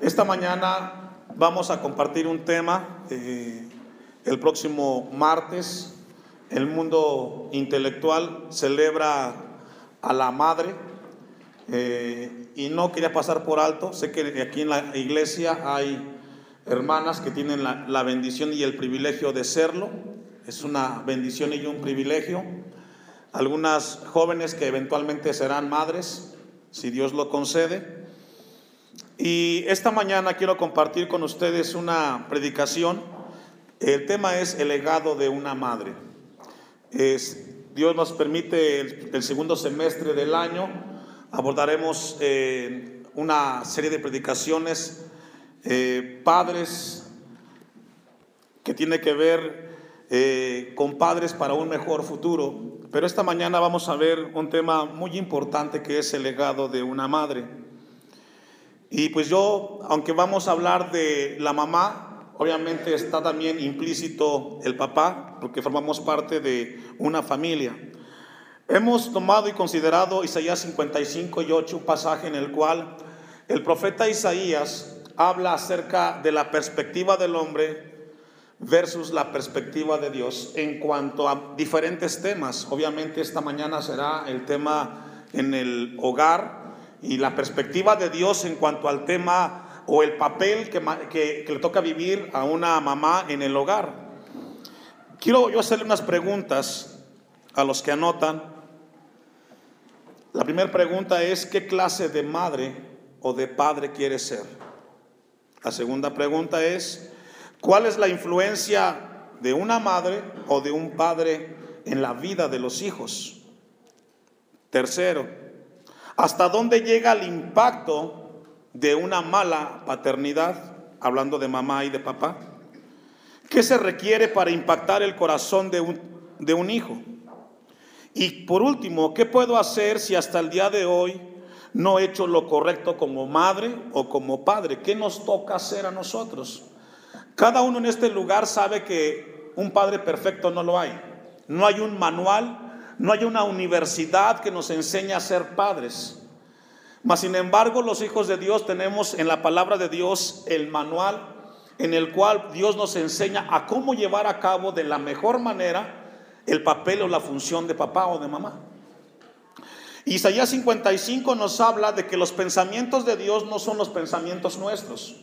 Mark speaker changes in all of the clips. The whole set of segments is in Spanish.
Speaker 1: Esta mañana vamos a compartir un tema. eh, el próximo martes, el mundo intelectual celebra a la madre. eh, y no quería pasar por alto. Sé que aquí en la iglesia hay hermanas que tienen la, la bendición y el privilegio de serlo. Es una bendición y un privilegio. Algunas jóvenes que eventualmente serán madres, si Dios lo concede. Y esta mañana quiero compartir con ustedes una predicación. El tema es el legado de una madre. Dios nos permite el, el segundo semestre del año, abordaremos eh, una serie de predicaciones, eh, padres, que tiene que ver eh, con padres para un mejor futuro. Pero esta mañana vamos a ver un tema muy importante que es el legado de una madre. Y pues yo, aunque vamos a hablar de la mamá, obviamente está también implícito el papá, porque formamos parte de una familia. Hemos tomado y considerado Isaías 55 y 8, un pasaje en el cual el profeta Isaías habla acerca de la perspectiva del hombre versus la perspectiva de Dios en cuanto a diferentes temas. Obviamente esta mañana será el tema en el hogar y la perspectiva de Dios en cuanto al tema o el papel que, le toca vivir a una mamá en el hogar. Quiero yo hacerle unas preguntas a los que anotan. La primera pregunta es, ¿qué clase de madre o de padre quieres ser? La segunda pregunta es, ¿cuál es la influencia de una madre o de un padre en la vida de los hijos? Tercero, ¿hasta dónde llega el impacto de una mala paternidad? Hablando de mamá y de papá. ¿Qué se requiere para impactar el corazón de un, de un hijo? Y por último, ¿qué puedo hacer si hasta el día de hoy no he hecho lo correcto como madre o como padre? ¿Qué nos toca hacer a nosotros? Cada uno en este lugar sabe que un padre perfecto no lo hay. No hay un manual, no hay una universidad que nos enseñe a ser padres. Mas sin embargo, los hijos de Dios tenemos en la palabra de Dios el manual en el cual Dios nos enseña a cómo llevar a cabo de la mejor manera el papel o la función de papá o de mamá. Isaías 55 nos habla de que los pensamientos de Dios no son los pensamientos nuestros.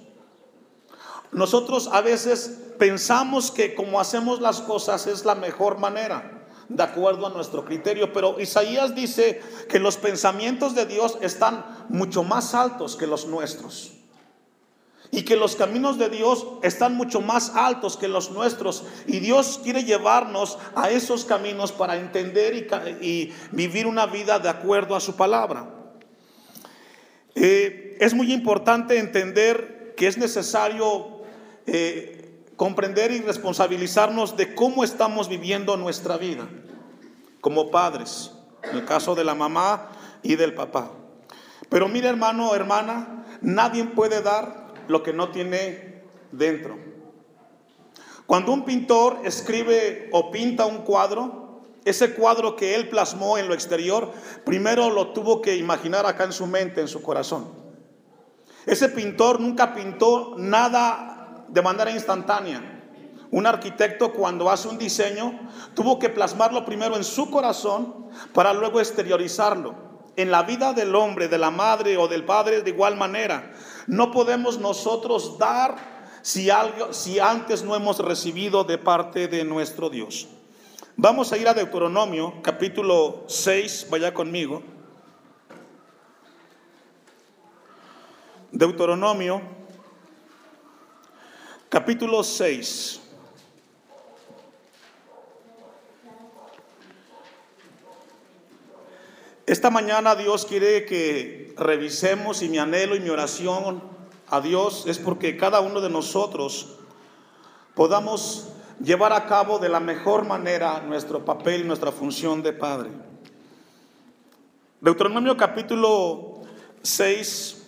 Speaker 1: Nosotros a veces pensamos que como hacemos las cosas es la mejor manera, de acuerdo a nuestro criterio, pero Isaías dice que los pensamientos de Dios están mucho más altos que los nuestros y que los caminos de Dios están mucho más altos que los nuestros. Y Dios quiere llevarnos a esos caminos para entender y, vivir una vida de acuerdo a su palabra. Eh, es muy importante entender que es necesario eh, comprender y responsabilizarnos de cómo estamos viviendo nuestra vida como padres, en el caso de la mamá y del papá. Pero mire hermano hermana, nadie puede dar lo que no tiene dentro. Cuando un pintor escribe o pinta un cuadro, ese cuadro que él plasmó en lo exterior, primero lo tuvo que imaginar acá en su mente, en su corazón. Ese pintor nunca pintó nada de manera instantánea. Un arquitecto cuando hace un diseño tuvo que plasmarlo primero en su corazón para luego exteriorizarlo. En la vida del hombre, de la madre o del padre de igual manera. No podemos nosotros dar si, algo, si antes no hemos recibido de parte de nuestro Dios. Vamos a ir a Deuteronomio capítulo 6, vaya conmigo. Deuteronomio capítulo 6. Esta mañana Dios quiere que revisemos y mi anhelo y mi oración a Dios es porque cada uno de nosotros podamos llevar a cabo de la mejor manera nuestro papel y nuestra función de Padre. Deuteronomio capítulo 6,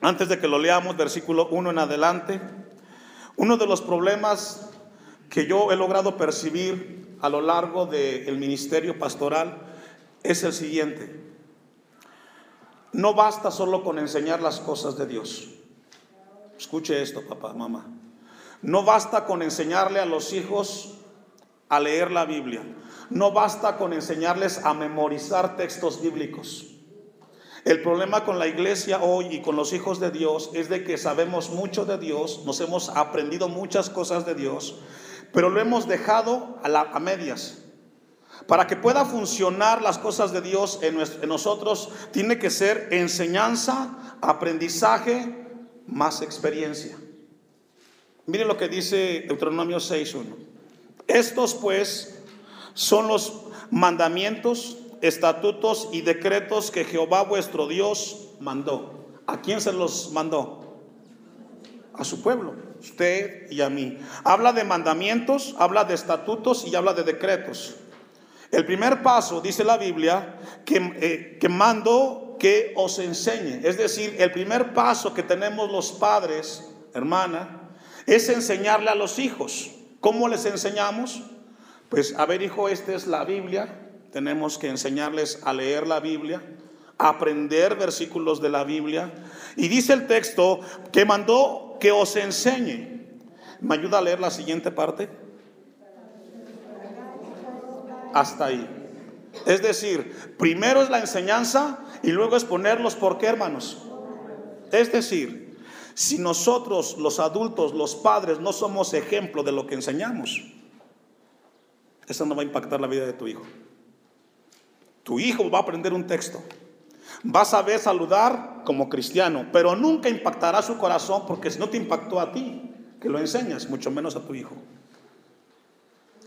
Speaker 1: antes de que lo leamos, versículo 1 en adelante, uno de los problemas que yo he logrado percibir a lo largo del ministerio pastoral es el siguiente. No basta solo con enseñar las cosas de Dios. Escuche esto, papá, mamá. No basta con enseñarle a los hijos a leer la Biblia. No basta con enseñarles a memorizar textos bíblicos. El problema con la iglesia hoy y con los hijos de Dios es de que sabemos mucho de Dios, nos hemos aprendido muchas cosas de Dios, pero lo hemos dejado a, medias. Para que pueda funcionar las cosas de Dios en, nosotros, tiene que ser enseñanza, aprendizaje, más experiencia. Miren lo que dice Deuteronomio 6.1. Estos pues son los mandamientos, estatutos y decretos que Jehová vuestro Dios mandó. ¿A quién se los mandó? A su pueblo, usted y a mí. Habla de mandamientos, habla de estatutos y habla de decretos. El primer paso, dice la Biblia, que, eh, que mando que os enseñe. Es decir, el primer paso que tenemos los padres, hermana, es enseñarle a los hijos. ¿Cómo les enseñamos? Pues, a ver, hijo, esta es la Biblia. Tenemos que enseñarles a leer la Biblia, aprender versículos de la Biblia. Y dice el texto que mandó que os enseñe. ¿Me ayuda a leer la siguiente parte? Hasta ahí. Es decir, primero es la enseñanza y luego es ponerlos por qué, hermanos. Es decir, si nosotros, los adultos, los padres, no somos ejemplo de lo que enseñamos, eso no va a impactar la vida de tu hijo. Tu hijo va a aprender un texto. Va a saber saludar como cristiano, pero nunca impactará su corazón porque si no te impactó a ti, que lo enseñas, mucho menos a tu hijo.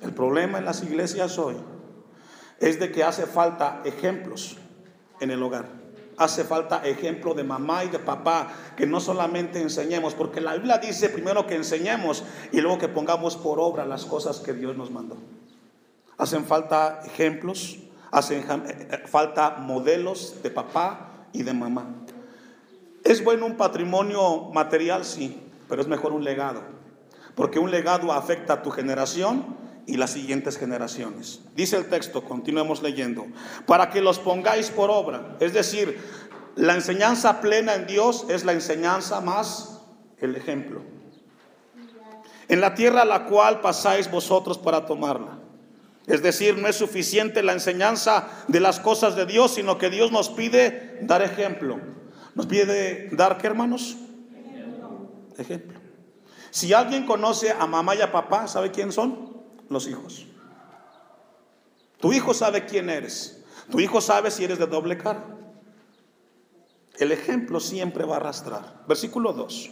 Speaker 1: El problema en las iglesias hoy es de que hace falta ejemplos en el hogar hace falta ejemplo de mamá y de papá, que no solamente enseñemos, porque la Biblia dice primero que enseñemos y luego que pongamos por obra las cosas que Dios nos mandó. Hacen falta ejemplos, hacen eh, eh, falta modelos de papá y de mamá. Es bueno un patrimonio material, sí, pero es mejor un legado, porque un legado afecta a tu generación y las siguientes generaciones. Dice el texto, continuemos leyendo, para que los pongáis por obra. Es decir, la enseñanza plena en Dios es la enseñanza más el ejemplo. En la tierra a la cual pasáis vosotros para tomarla. Es decir, no es suficiente la enseñanza de las cosas de Dios, sino que Dios nos pide dar ejemplo. Nos pide dar, ¿qué hermanos? Ejemplo. Si alguien conoce a mamá y a papá, ¿sabe quién son? los hijos. Tu hijo sabe quién eres. Tu hijo sabe si eres de doble cara. El ejemplo siempre va a arrastrar. Versículo 2.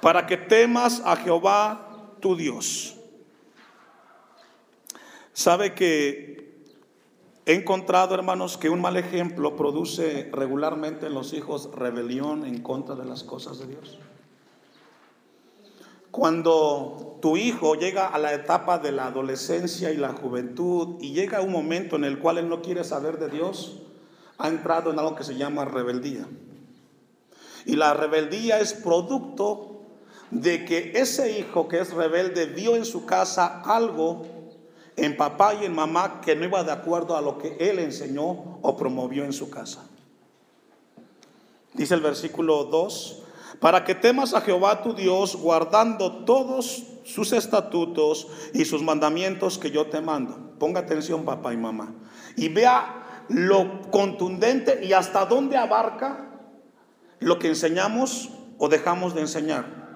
Speaker 1: Para que temas a Jehová tu Dios. Sabe que he encontrado, hermanos, que un mal ejemplo produce regularmente en los hijos rebelión en contra de las cosas de Dios. Cuando tu hijo llega a la etapa de la adolescencia y la juventud y llega un momento en el cual él no quiere saber de Dios, ha entrado en algo que se llama rebeldía. Y la rebeldía es producto de que ese hijo que es rebelde vio en su casa algo en papá y en mamá que no iba de acuerdo a lo que él enseñó o promovió en su casa. Dice el versículo 2, para que temas a Jehová tu Dios guardando todos sus estatutos y sus mandamientos que yo te mando. Ponga atención papá y mamá. Y vea lo contundente y hasta dónde abarca lo que enseñamos o dejamos de enseñar.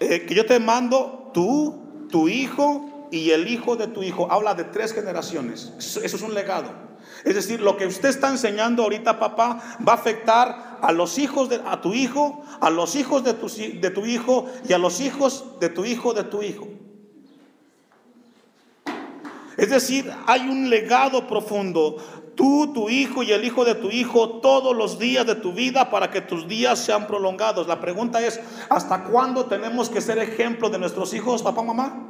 Speaker 1: Eh, que yo te mando tú, tu hijo y el hijo de tu hijo. Habla de tres generaciones. Eso es un legado. Es decir, lo que usted está enseñando ahorita, papá, va a afectar a los hijos de a tu hijo, a los hijos de tu, de tu hijo y a los hijos de tu hijo de tu hijo. Es decir, hay un legado profundo. Tú, tu hijo y el hijo de tu hijo todos los días de tu vida para que tus días sean prolongados. La pregunta es, ¿hasta cuándo tenemos que ser ejemplo de nuestros hijos, papá, mamá?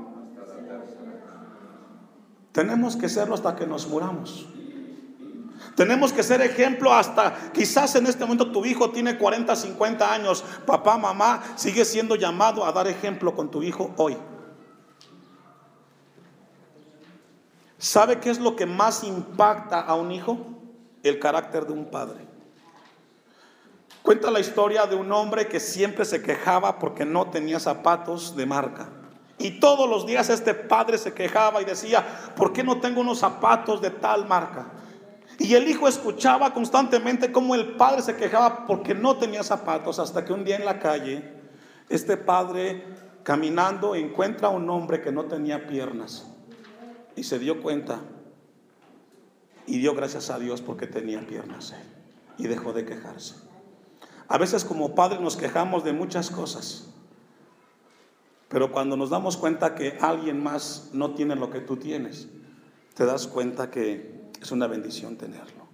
Speaker 1: Tenemos que serlo hasta que nos muramos. Tenemos que ser ejemplo hasta, quizás en este momento tu hijo tiene 40, 50 años, papá, mamá, sigue siendo llamado a dar ejemplo con tu hijo hoy. ¿Sabe qué es lo que más impacta a un hijo? El carácter de un padre. Cuenta la historia de un hombre que siempre se quejaba porque no tenía zapatos de marca. Y todos los días este padre se quejaba y decía, ¿por qué no tengo unos zapatos de tal marca? Y el hijo escuchaba constantemente cómo el padre se quejaba porque no tenía zapatos, hasta que un día en la calle, este padre caminando encuentra a un hombre que no tenía piernas y se dio cuenta y dio gracias a Dios porque tenía piernas y dejó de quejarse. A veces como padres nos quejamos de muchas cosas, pero cuando nos damos cuenta que alguien más no tiene lo que tú tienes, te das cuenta que es una bendición tenerlo.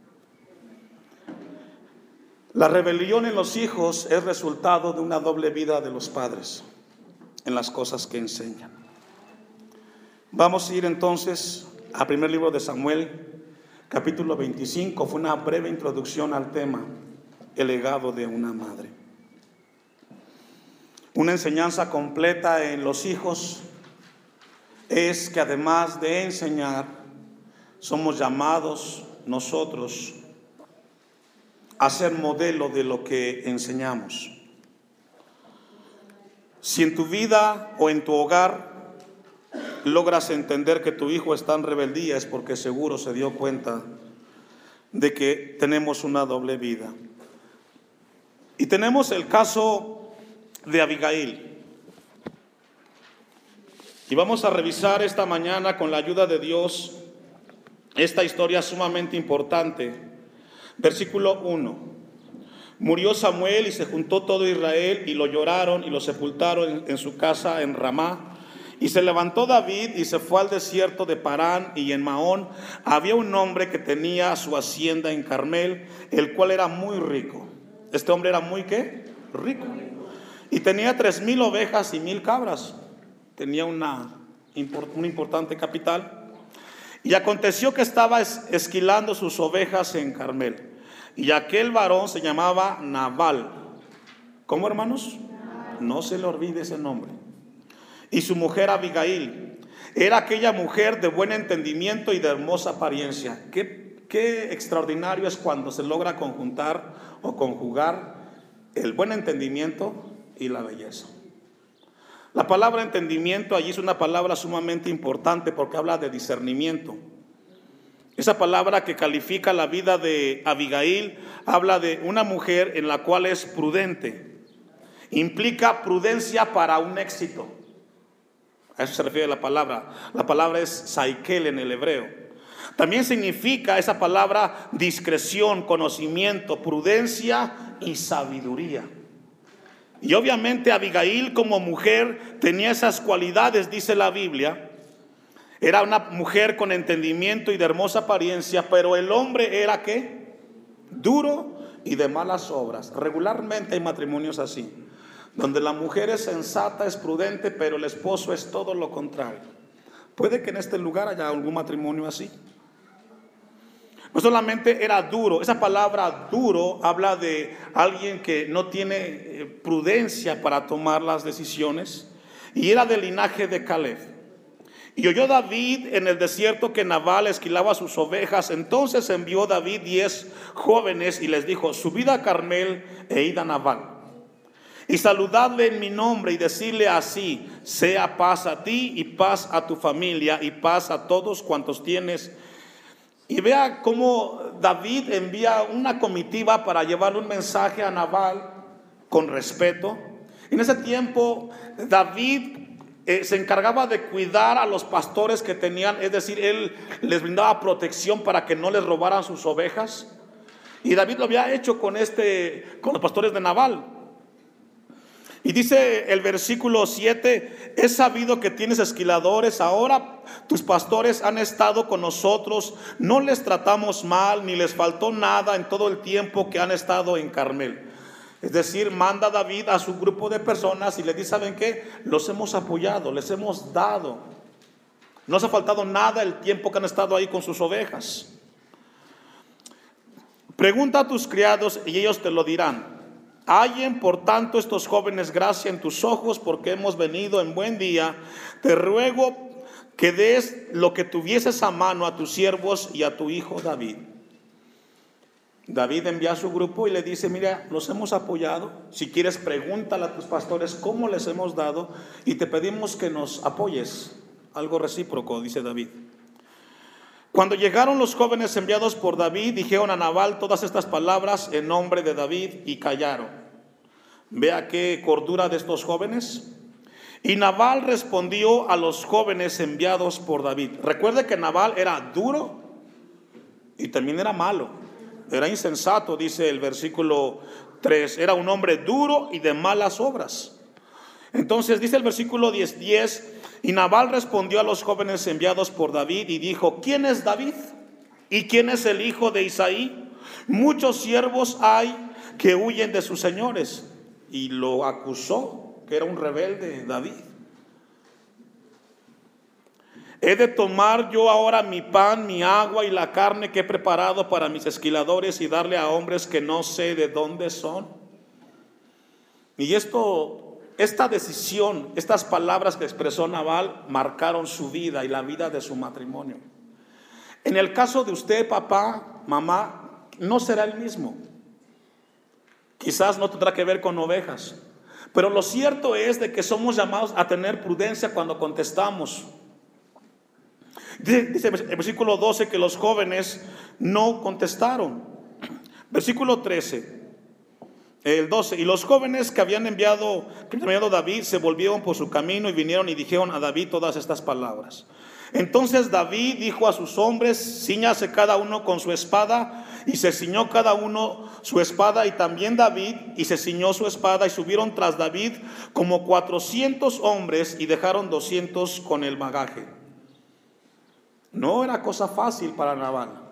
Speaker 1: La rebelión en los hijos es resultado de una doble vida de los padres en las cosas que enseñan. Vamos a ir entonces al primer libro de Samuel, capítulo 25. Fue una breve introducción al tema, el legado de una madre. Una enseñanza completa en los hijos es que además de enseñar, somos llamados nosotros a ser modelo de lo que enseñamos. Si en tu vida o en tu hogar logras entender que tu hijo está en rebeldía es porque seguro se dio cuenta de que tenemos una doble vida. Y tenemos el caso de Abigail. Y vamos a revisar esta mañana con la ayuda de Dios esta historia sumamente importante. Versículo 1. Murió Samuel y se juntó todo Israel y lo lloraron y lo sepultaron en, su casa en Ramá. Y se levantó David y se fue al desierto de Parán y en Maón había un hombre que tenía su hacienda en Carmel, el cual era muy rico. Este hombre era muy qué? Rico. Y tenía tres mil ovejas y mil cabras. Tenía una, un importante capital. Y aconteció que estaba esquilando sus ovejas en Carmel. Y aquel varón se llamaba Naval. ¿Cómo hermanos? No se le olvide ese nombre. Y su mujer Abigail. Era aquella mujer de buen entendimiento y de hermosa apariencia. Qué, qué extraordinario es cuando se logra conjuntar o conjugar el buen entendimiento y la belleza. La palabra entendimiento allí es una palabra sumamente importante porque habla de discernimiento. Esa palabra que califica la vida de Abigail habla de una mujer en la cual es prudente. Implica prudencia para un éxito. A eso se refiere la palabra. La palabra es saikel en el hebreo. También significa esa palabra discreción, conocimiento, prudencia y sabiduría. Y obviamente Abigail como mujer tenía esas cualidades, dice la Biblia, era una mujer con entendimiento y de hermosa apariencia, pero el hombre era qué? Duro y de malas obras. Regularmente hay matrimonios así, donde la mujer es sensata, es prudente, pero el esposo es todo lo contrario. Puede que en este lugar haya algún matrimonio así. No solamente era duro, esa palabra duro habla de alguien que no tiene eh, prudencia para tomar las decisiones y era del linaje de Caleb. Y oyó David en el desierto que Nabal esquilaba sus ovejas. Entonces envió David diez jóvenes y les dijo, subid a Carmel e id a Nabal. Y saludadle en mi nombre y decirle así, sea paz a ti y paz a tu familia y paz a todos cuantos tienes. Y vea cómo David envía una comitiva para llevarle un mensaje a Nabal con respeto. En ese tiempo David eh, se encargaba de cuidar a los pastores que tenían, es decir, él les brindaba protección para que no les robaran sus ovejas. Y David lo había hecho con este, con los pastores de Naval. Y dice el versículo 7, he sabido que tienes esquiladores, ahora tus pastores han estado con nosotros, no les tratamos mal, ni les faltó nada en todo el tiempo que han estado en Carmel. Es decir, manda David a su grupo de personas y le dice, ¿saben qué? Los hemos apoyado, les hemos dado. No se ha faltado nada el tiempo que han estado ahí con sus ovejas. Pregunta a tus criados y ellos te lo dirán. Hallen por tanto estos jóvenes gracia en tus ojos porque hemos venido en buen día. Te ruego que des lo que tuvieses a mano a tus siervos y a tu hijo David. David envía a su grupo y le dice, mira, los hemos apoyado. Si quieres, pregúntale a tus pastores cómo les hemos dado y te pedimos que nos apoyes. Algo recíproco, dice David. Cuando llegaron los jóvenes enviados por David, dijeron a Nabal todas estas palabras en nombre de David y callaron. Vea qué cordura de estos jóvenes. Y Nabal respondió a los jóvenes enviados por David. Recuerde que Nabal era duro y también era malo era insensato, dice el versículo 3, era un hombre duro y de malas obras. Entonces dice el versículo 10, 10, y Nabal respondió a los jóvenes enviados por David y dijo, ¿quién es David? ¿Y quién es el hijo de Isaí? Muchos siervos hay que huyen de sus señores. Y lo acusó, que era un rebelde David. He de tomar yo ahora mi pan, mi agua y la carne que he preparado para mis esquiladores y darle a hombres que no sé de dónde son. Y esto, esta decisión, estas palabras que expresó Naval marcaron su vida y la vida de su matrimonio. En el caso de usted, papá, mamá, no será el mismo. Quizás no tendrá que ver con ovejas. Pero lo cierto es de que somos llamados a tener prudencia cuando contestamos Dice el versículo 12 que los jóvenes no contestaron. Versículo 13. El 12, y los jóvenes que habían enviado, que enviado David se volvieron por su camino y vinieron y dijeron a David todas estas palabras. Entonces David dijo a sus hombres, ciñase cada uno con su espada, y se ciñó cada uno su espada, y también David, y se ciñó su espada, y subieron tras David como cuatrocientos hombres, y dejaron doscientos con el bagaje. No era cosa fácil para Nabal.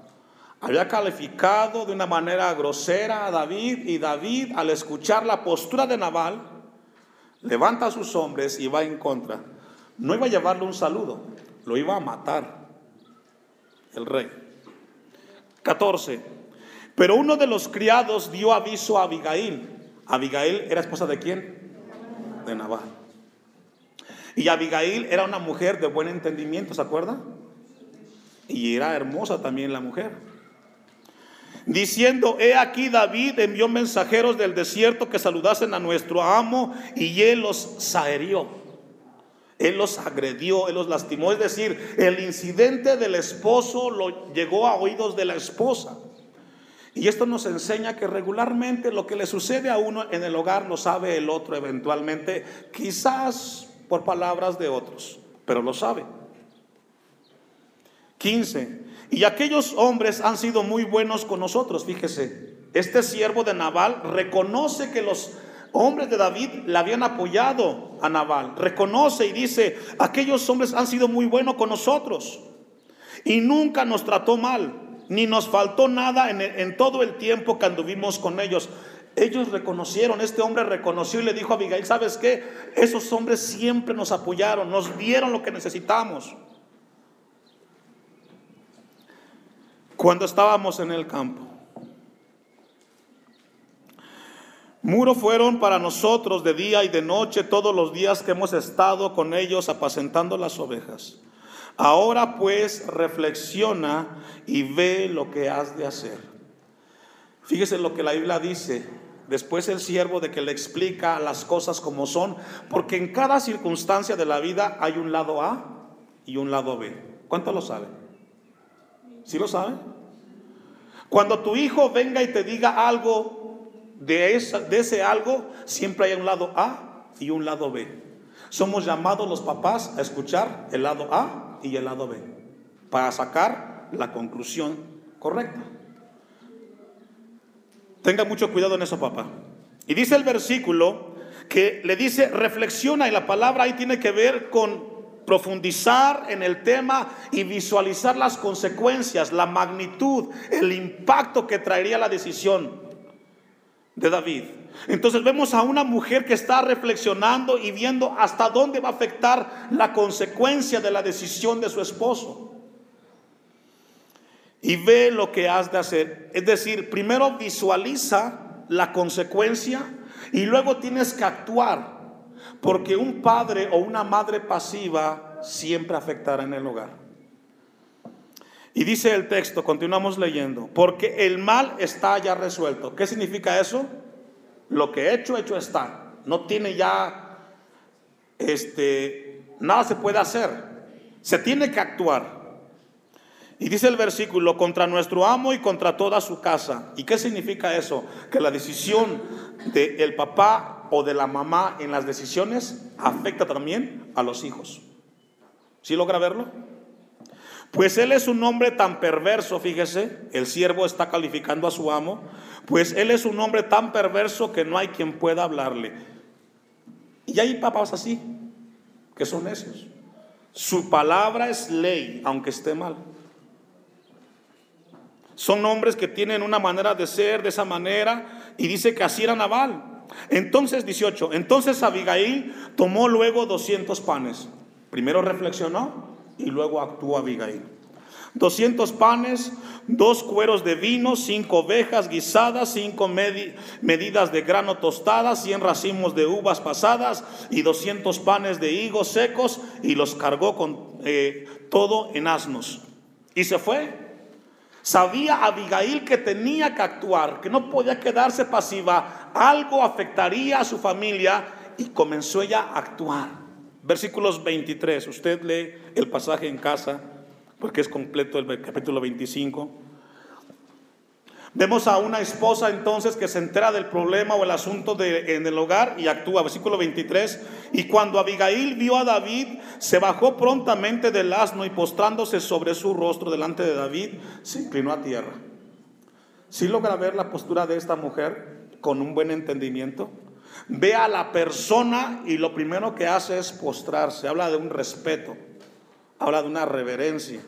Speaker 1: Había calificado de una manera grosera a David y David al escuchar la postura de Nabal levanta a sus hombres y va en contra. No iba a llevarle un saludo, lo iba a matar el rey. 14. Pero uno de los criados dio aviso a Abigail. Abigail era esposa de quién? De Nabal. Y Abigail era una mujer de buen entendimiento, ¿se acuerda? Y era hermosa también la mujer. Diciendo, he aquí David envió mensajeros del desierto que saludasen a nuestro amo y él los saherió. Él los agredió, él los lastimó. Es decir, el incidente del esposo lo llegó a oídos de la esposa. Y esto nos enseña que regularmente lo que le sucede a uno en el hogar lo sabe el otro eventualmente, quizás por palabras de otros, pero lo sabe. 15. Y aquellos hombres han sido muy buenos con nosotros. Fíjese, este siervo de Nabal reconoce que los hombres de David le habían apoyado a Nabal. Reconoce y dice, aquellos hombres han sido muy buenos con nosotros. Y nunca nos trató mal, ni nos faltó nada en, en todo el tiempo que anduvimos con ellos. Ellos reconocieron, este hombre reconoció y le dijo a Abigail, ¿sabes qué? Esos hombres siempre nos apoyaron, nos dieron lo que necesitamos. Cuando estábamos en el campo. Muro fueron para nosotros de día y de noche todos los días que hemos estado con ellos apacentando las ovejas. Ahora pues reflexiona y ve lo que has de hacer. Fíjese lo que la Biblia dice. Después el siervo de que le explica las cosas como son, porque en cada circunstancia de la vida hay un lado A y un lado B. ¿Cuánto lo saben? ¿Sí lo saben? Cuando tu hijo venga y te diga algo de, de ese algo, siempre hay un lado A y un lado B. Somos llamados los papás a escuchar el lado A y el lado B para sacar la conclusión correcta. Tenga mucho cuidado en eso, papá. Y dice el versículo que le dice, reflexiona y la palabra ahí tiene que ver con profundizar en el tema y visualizar las consecuencias, la magnitud, el impacto que traería la decisión de David. Entonces vemos a una mujer que está reflexionando y viendo hasta dónde va a afectar la consecuencia de la decisión de su esposo. Y ve lo que has de hacer. Es decir, primero visualiza la consecuencia y luego tienes que actuar. Porque un padre o una madre pasiva siempre afectará en el hogar. Y dice el texto, continuamos leyendo, porque el mal está ya resuelto. ¿Qué significa eso? Lo que he hecho, hecho está. No tiene ya, este, nada se puede hacer. Se tiene que actuar. Y dice el versículo, contra nuestro amo y contra toda su casa. ¿Y qué significa eso? Que la decisión del papá o de la mamá en las decisiones afecta también a los hijos. ¿Sí logra verlo? Pues él es un hombre tan perverso, fíjese, el siervo está calificando a su amo, pues él es un hombre tan perverso que no hay quien pueda hablarle. Y hay papás así, que son necios. Su palabra es ley, aunque esté mal. Son hombres que tienen una manera de ser de esa manera y dice que así era Naval. Entonces 18, entonces Abigail tomó luego 200 panes. Primero reflexionó y luego actuó Abigail. 200 panes, dos cueros de vino, cinco ovejas guisadas, cinco medidas de grano tostadas, 100 racimos de uvas pasadas y 200 panes de higos secos y los cargó con eh, todo en asnos. Y se fue. Sabía Abigail que tenía que actuar, que no podía quedarse pasiva. Algo afectaría a su familia y comenzó ella a actuar. Versículos 23, usted lee el pasaje en casa, porque es completo el capítulo 25. Vemos a una esposa entonces que se entera del problema o el asunto en el hogar y actúa. Versículo 23. Y cuando Abigail vio a David, se bajó prontamente del asno y postrándose sobre su rostro delante de David, se inclinó a tierra. Si logra ver la postura de esta mujer con un buen entendimiento? Ve a la persona y lo primero que hace es postrarse. Habla de un respeto, habla de una reverencia.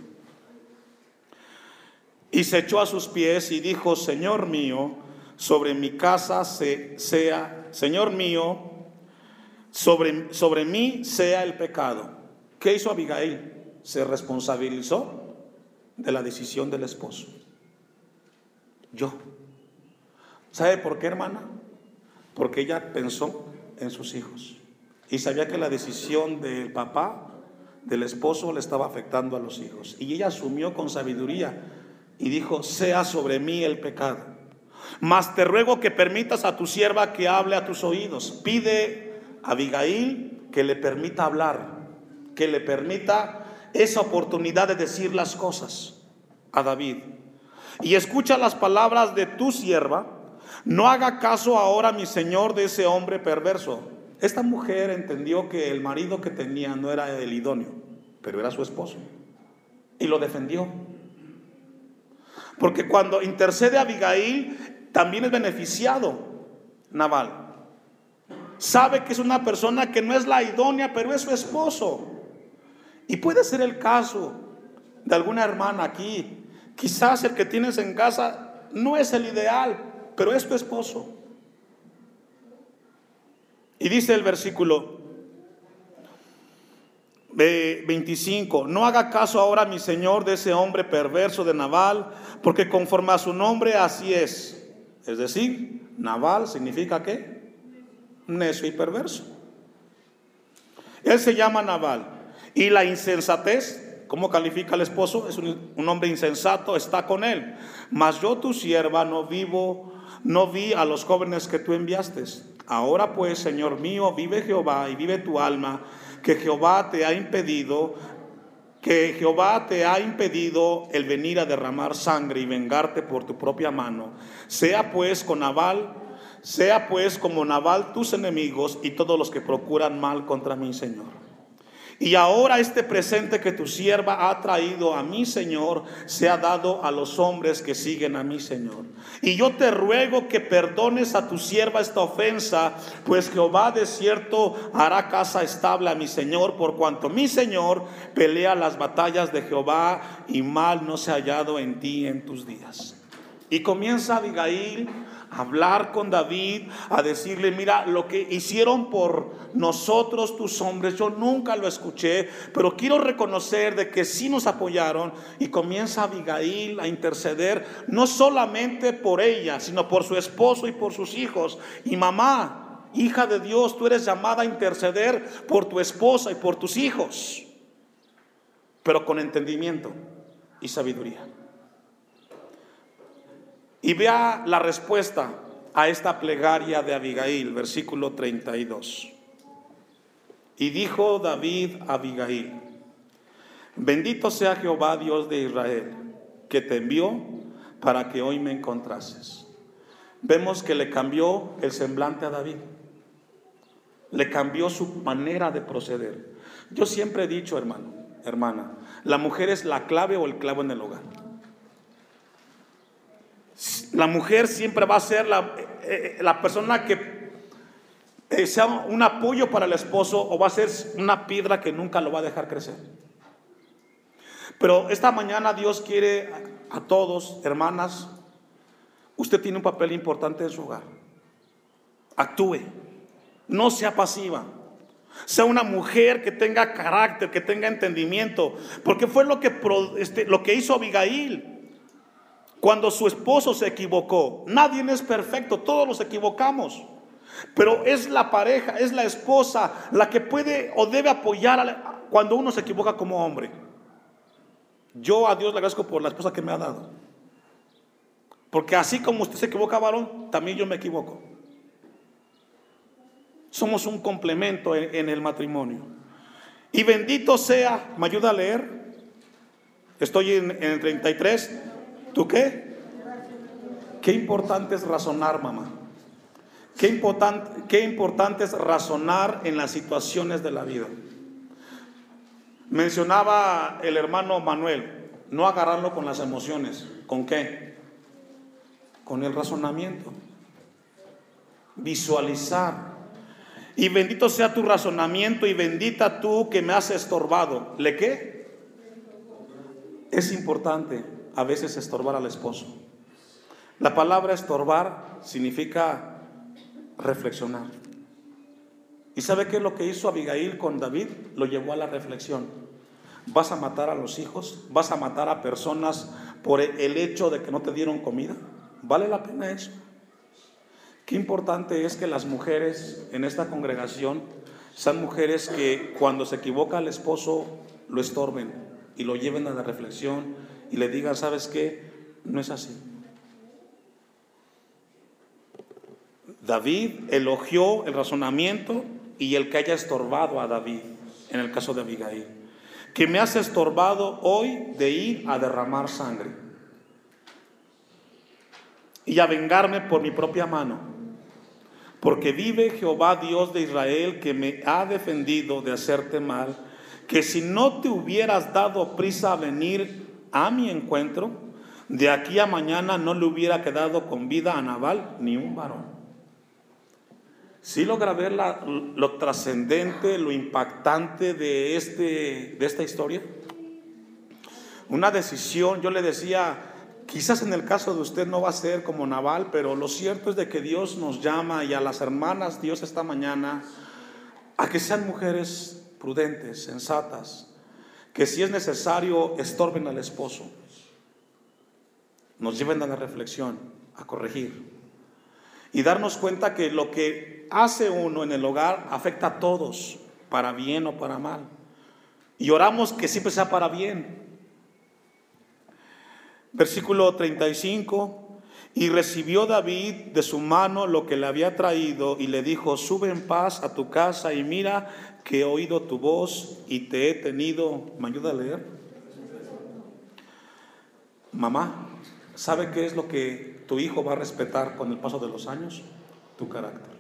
Speaker 1: Y se echó a sus pies y dijo, Señor mío, sobre mi casa sea, Señor mío, sobre, sobre mí sea el pecado. ¿Qué hizo Abigail? Se responsabilizó de la decisión del esposo. Yo. ¿Sabe por qué, hermana? porque ella pensó en sus hijos y sabía que la decisión del papá, del esposo, le estaba afectando a los hijos. Y ella asumió con sabiduría y dijo, sea sobre mí el pecado. Mas te ruego que permitas a tu sierva que hable a tus oídos. Pide a Abigail que le permita hablar, que le permita esa oportunidad de decir las cosas a David. Y escucha las palabras de tu sierva no haga caso ahora, mi señor, de ese hombre perverso. Esta mujer entendió que el marido que tenía no era el idóneo, pero era su esposo. Y lo defendió. Porque cuando intercede Abigail, también es beneficiado Naval. Sabe que es una persona que no es la idónea, pero es su esposo. Y puede ser el caso de alguna hermana aquí. Quizás el que tienes en casa no es el ideal, pero es tu esposo. Y dice el versículo 25, no haga caso ahora mi señor de ese hombre perverso de Naval, porque conforme a su nombre así es. Es decir, Naval significa qué? Necio y perverso. Él se llama Naval. Y la insensatez, ¿cómo califica el esposo? Es un, hombre insensato, está con él. Mas yo tu sierva no vivo no vi a los jóvenes que tú enviaste. Ahora pues, Señor mío, vive Jehová y vive tu alma, que Jehová te ha impedido, que Jehová te ha impedido el venir a derramar sangre y vengarte por tu propia mano. Sea pues con Naval, sea pues como Naval tus enemigos y todos los que procuran mal contra mi Señor. Y ahora este presente que tu sierva ha traído a mi Señor se ha dado a los hombres que siguen a mi Señor. Y yo te ruego que perdones a tu sierva esta ofensa, pues Jehová de cierto hará casa estable a mi Señor, por cuanto mi Señor pelea las batallas de Jehová y mal no se ha hallado en ti en tus días. Y comienza Abigail hablar con David, a decirle, mira, lo que hicieron por nosotros tus hombres, yo nunca lo escuché, pero quiero reconocer de que sí nos apoyaron y comienza Abigail a interceder, no solamente por ella, sino por su esposo y por sus hijos. Y mamá, hija de Dios, tú eres llamada a interceder por tu esposa y por tus hijos, pero con entendimiento. y sabiduría. Y vea la respuesta a esta plegaria de Abigail, versículo 32. Y dijo David a Abigail, bendito sea Jehová Dios de Israel, que te envió para que hoy me encontrases. Vemos que le cambió el semblante a David, le cambió su manera de proceder. Yo siempre he dicho, hermano, hermana, la mujer es la clave o el clavo en el hogar. La mujer siempre va a ser la, eh, la persona que eh, sea un apoyo para el esposo o va a ser una piedra que nunca lo va a dejar crecer. Pero esta mañana Dios quiere a todos, hermanas, usted tiene un papel importante en su hogar. Actúe, no sea pasiva. Sea una mujer que tenga carácter, que tenga entendimiento. Porque fue lo que, este, lo que hizo Abigail cuando su esposo se equivocó. Nadie es perfecto, todos nos equivocamos. Pero es la pareja, es la esposa la que puede o debe apoyar cuando uno se equivoca como hombre. Yo a Dios le agradezco por la esposa que me ha dado. Porque así como usted se equivoca, varón, también yo me equivoco. Somos un complemento en, el matrimonio. Y bendito sea, ¿me ayuda a leer? Estoy en, en el 33. ¿Tú qué? Qué importante es razonar, mamá. Qué importante, qué importante es razonar en las situaciones de la vida. Mencionaba el hermano Manuel, no agarrarlo con las emociones. ¿Con qué? Con el razonamiento. Visualizar. Y bendito sea tu razonamiento y bendita tú que me has estorbado. ¿Le qué? Es importante a veces estorbar al esposo. La palabra estorbar significa reflexionar. ¿Y sabe qué es lo que hizo Abigail con David? Lo llevó a la reflexión. ¿Vas a matar a los hijos? ¿Vas a matar a personas por el hecho de que no te dieron comida? ¿Vale la pena eso? Qué importante es que las mujeres en esta congregación sean mujeres que cuando se equivoca el esposo lo estorben y lo lleven a la reflexión y le diga, ¿sabes qué? No es así. David elogió el razonamiento y el que haya estorbado a David, en el caso de Abigail, que me has estorbado hoy de ir a derramar sangre y a vengarme por mi propia mano, porque vive Jehová Dios de Israel que me ha defendido de hacerte mal, que si no te hubieras dado prisa a venir a mi encuentro, de aquí a mañana no le hubiera quedado con vida a Naval ni un varón. Sí logra ver lo trascendente, lo impactante de, este, de esta historia. Una decisión, yo le decía, quizás en el caso de usted no va a ser como Naval, pero lo cierto es de que Dios nos llama y a las hermanas Dios esta mañana a que sean mujeres prudentes, sensatas, que si es necesario estorben al esposo, nos lleven a la reflexión, a corregir y darnos cuenta que lo que hace uno en el hogar afecta a todos, para bien o para mal. Y oramos que siempre sea para bien. Versículo 35. Y recibió David de su mano lo que le había traído y le dijo, sube en paz a tu casa y mira que he oído tu voz y te he tenido. ¿Me ayuda a leer? Mamá, ¿sabe qué es lo que tu hijo va a respetar con el paso de los años? Tu carácter.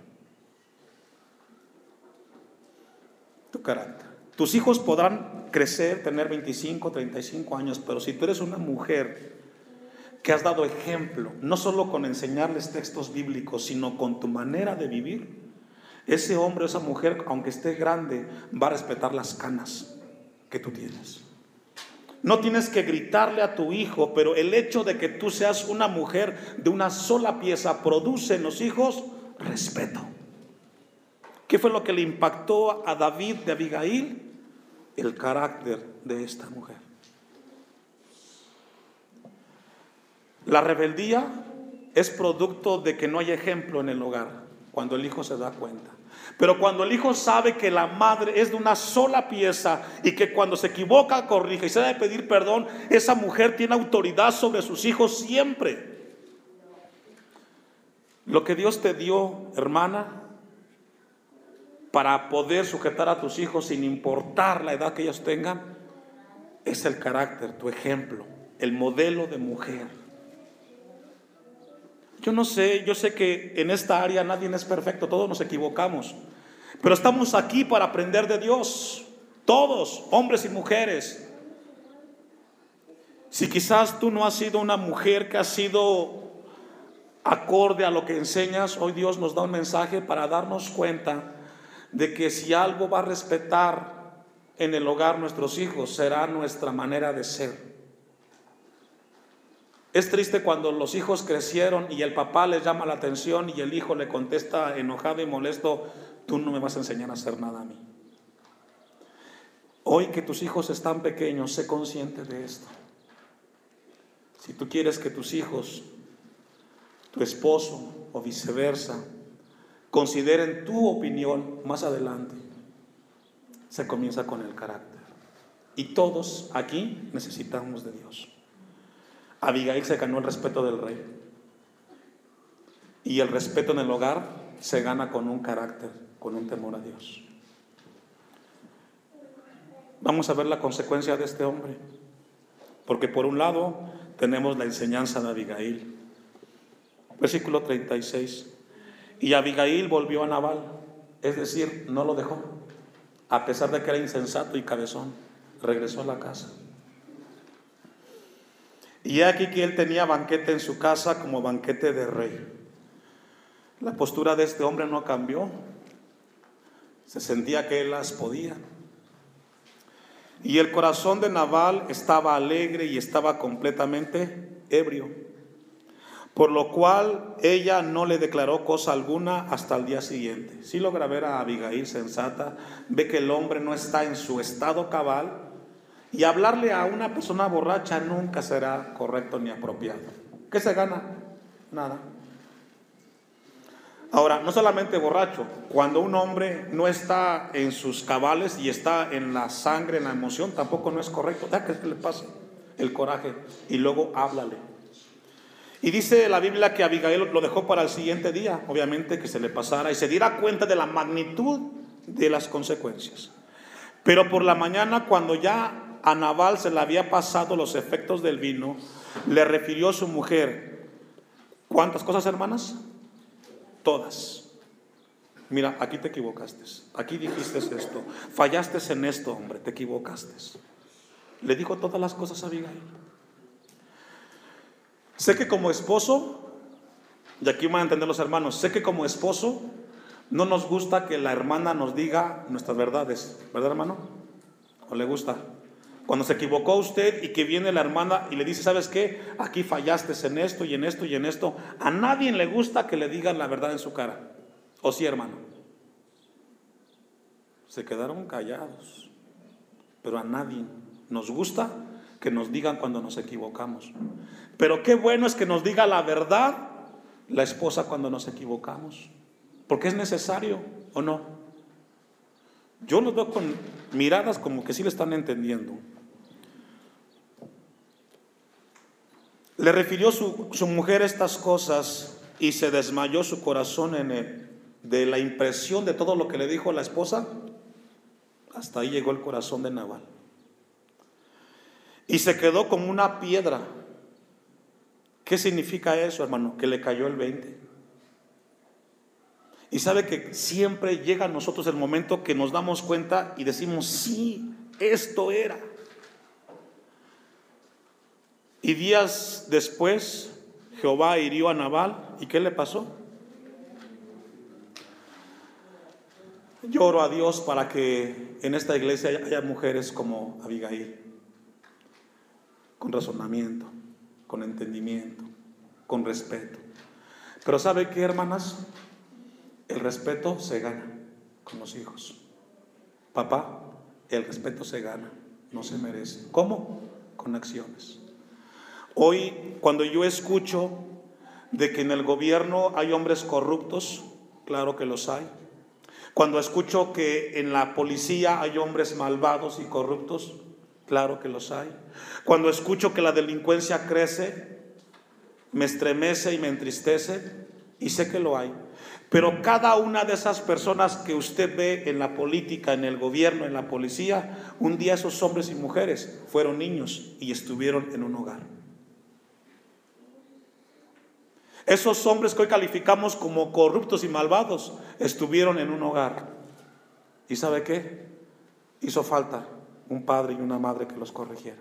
Speaker 1: Tu carácter. Tus hijos podrán crecer, tener 25, 35 años, pero si tú eres una mujer que has dado ejemplo, no solo con enseñarles textos bíblicos, sino con tu manera de vivir, ese hombre o esa mujer, aunque esté grande, va a respetar las canas que tú tienes. No tienes que gritarle a tu hijo, pero el hecho de que tú seas una mujer de una sola pieza produce en los hijos respeto. ¿Qué fue lo que le impactó a David de Abigail? El carácter de esta mujer. La rebeldía es producto de que no hay ejemplo en el hogar. cuando el hijo se da cuenta. Pero cuando el hijo sabe que la madre es de una sola pieza y que cuando se equivoca corrige y se debe pedir perdón, esa mujer tiene autoridad sobre sus hijos siempre. Lo que Dios te dio, hermana, para poder sujetar a tus hijos sin importar la edad que ellos tengan, es el carácter, tu ejemplo, el modelo de mujer. Yo no sé, yo sé que en esta área nadie es perfecto, todos nos equivocamos, pero estamos aquí para aprender de Dios, todos, hombres y mujeres. Si quizás tú no has sido una mujer que ha sido acorde a lo que enseñas, hoy Dios nos da un mensaje para darnos cuenta de que si algo va a respetar en el hogar nuestros hijos, será nuestra manera de ser. Es triste cuando los hijos crecieron y el papá les llama la atención y el hijo le contesta enojado y molesto, tú no me vas a enseñar a hacer nada a mí. Hoy que tus hijos están pequeños, sé consciente de esto. Si tú quieres que tus hijos, tu esposo o viceversa, consideren tu opinión más adelante, se comienza con el carácter. Y todos aquí necesitamos de Dios. Abigail se ganó el respeto del rey. Y el respeto en el hogar se gana con un carácter, con un temor a Dios. Vamos a ver la consecuencia de este hombre. Porque por un lado tenemos la enseñanza de Abigail. Versículo 36. Y Abigail volvió a Nabal, es decir, no lo dejó, a pesar de que era insensato y cabezón, regresó a la casa. Y aquí que él tenía banquete en su casa como banquete de rey. La postura de este hombre no cambió. Se sentía que él las podía. Y el corazón de Naval estaba alegre y estaba completamente ebrio. Por lo cual ella no le declaró cosa alguna hasta el día siguiente. Si logra ver a Abigail sensata, ve que el hombre no está en su estado cabal y hablarle a una persona borracha nunca será correcto ni apropiado. ¿Qué se gana? Nada. Ahora, no solamente borracho, cuando un hombre no está en sus cabales y está en la sangre, en la emoción, tampoco no es correcto. Deja que le pase el coraje y luego háblale. Y dice la Biblia que Abigail lo dejó para el siguiente día, obviamente que se le pasara y se diera cuenta de la magnitud de las consecuencias. Pero por la mañana, cuando ya a Naval se le había pasado los efectos del vino, le refirió a su mujer, ¿cuántas cosas hermanas? Todas. Mira, aquí te equivocaste, aquí dijiste esto, fallaste en esto, hombre, te equivocaste. Le dijo todas las cosas a Abigail. Sé que como esposo, y aquí van a entender los hermanos, sé que como esposo no nos gusta que la hermana nos diga nuestras verdades, ¿verdad hermano? ¿O le gusta? Cuando se equivocó usted y que viene la hermana y le dice, ¿sabes qué? Aquí fallaste en esto y en esto y en esto. A nadie le gusta que le digan la verdad en su cara. ¿O sí, hermano? Se quedaron callados. Pero a nadie nos gusta que nos digan cuando nos equivocamos. Pero qué bueno es que nos diga la verdad la esposa cuando nos equivocamos. Porque es necesario o no. Yo los veo con miradas como que sí le están entendiendo. Le refirió su, su mujer estas cosas y se desmayó su corazón en. De la impresión de todo lo que le dijo la esposa, hasta ahí llegó el corazón de Naval. Y se quedó como una piedra. ¿Qué significa eso, hermano? Que le cayó el 20. Y sabe que siempre llega a nosotros el momento que nos damos cuenta y decimos, sí, esto era. Y días después, Jehová hirió a Nabal. ¿Y qué le pasó? Lloro a Dios para que en esta iglesia haya mujeres como Abigail, con razonamiento, con entendimiento, con respeto. Pero ¿sabe qué, hermanas? El respeto se gana con los hijos. Papá, el respeto se gana, no se merece. ¿Cómo? Con acciones. Hoy, cuando yo escucho de que en el gobierno hay hombres corruptos, Claro que los hay. Cuando escucho que en la policía hay hombres malvados y corruptos, claro que los hay. Cuando escucho que la delincuencia crece, me estremece y me entristece, y sé que lo hay. Pero cada una de esas personas que usted ve en la política, en el gobierno, en la policía, un día esos hombres y mujeres fueron niños y estuvieron en un hogar. Esos hombres que hoy calificamos como corruptos y malvados estuvieron en un hogar. ¿Y sabe qué? Hizo falta un padre y una madre que los corrigiera.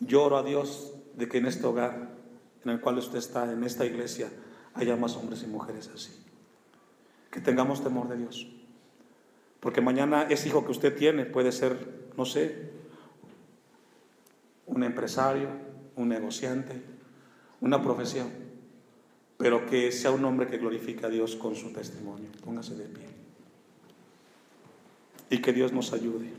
Speaker 1: Lloro a Dios de que en este hogar en el cual usted está, en esta iglesia, haya más hombres y mujeres así. Que tengamos temor de Dios. Porque mañana ese hijo que usted tiene puede ser, no sé, un empresario, un negociante, una profesión, pero que sea un hombre que glorifique a Dios con su testimonio. Póngase de pie. Y que Dios nos ayude.